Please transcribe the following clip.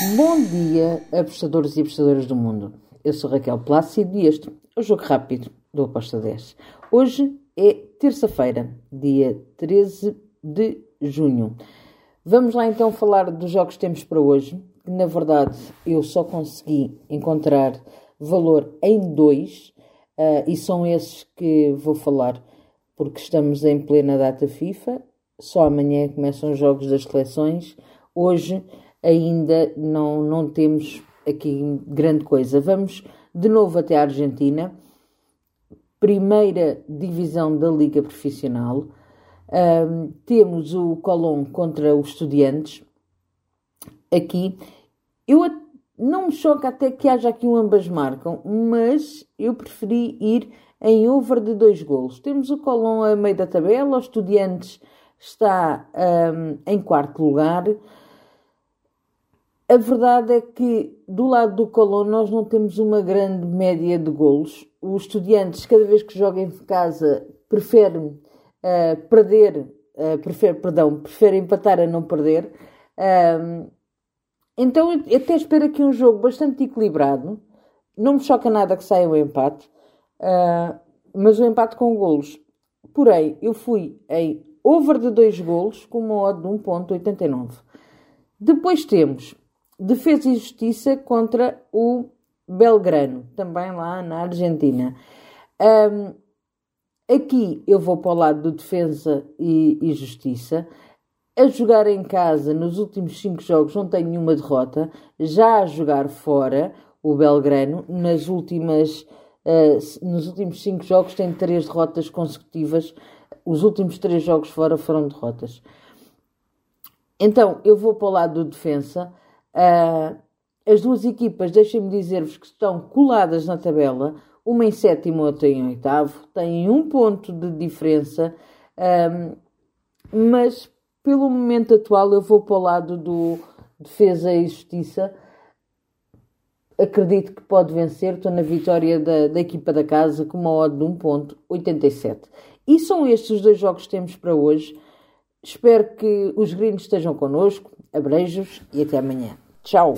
Bom dia, apostadores e apostadoras do mundo. Eu sou Raquel Plácido e este é o Jogo Rápido do Aposta 10. Hoje é terça-feira, dia 13 de junho. Vamos lá então falar dos jogos que temos para hoje. Na verdade, eu só consegui encontrar valor em dois uh, e são esses que vou falar porque estamos em plena data FIFA. Só amanhã começam os jogos das seleções. Hoje ainda não, não temos aqui grande coisa. Vamos de novo até a Argentina, primeira divisão da Liga Profissional. Um, temos o Colón contra os Estudiantes. Aqui, eu não me choca até que haja aqui um ambas marcam, mas eu preferi ir em over de dois golos. Temos o Colón a meio da tabela, os Estudiantes está um, em quarto lugar. A verdade é que do lado do Colón nós não temos uma grande média de golos. Os estudantes, cada vez que jogam em casa, preferem uh, perder, uh, prefere, perdão, preferem empatar a não perder. Uh, então eu até espero aqui um jogo bastante equilibrado. Não me choca nada que saia o um empate, uh, mas o um empate com golos. Porém, eu fui em over de 2 golos com uma odd de 1.89. Depois temos Defesa e Justiça contra o Belgrano, também lá na Argentina. Um, aqui eu vou para o lado do Defesa e, e, Justiça. A jogar em casa, nos últimos cinco jogos, não tem nenhuma derrota. Já a jogar fora, o Belgrano, nas últimas, uh, nos últimos cinco jogos, tem três derrotas consecutivas. Os últimos três jogos fora foram derrotas. Então, eu vou para o lado do defesa. Uh, as duas equipas, deixem-me dizer-vos que estão coladas na tabela, uma em sétimo, outra em oitavo, têm um ponto de diferença, um, mas pelo momento atual eu vou para o lado do Defesa e Justiça. Acredito que pode vencer, estou na vitória da, da equipa da casa com uma odd de 1.87. E são estes os dois jogos que temos para hoje. Espero que os gringos estejam connosco. Abreijos e até amanhã. Tchau!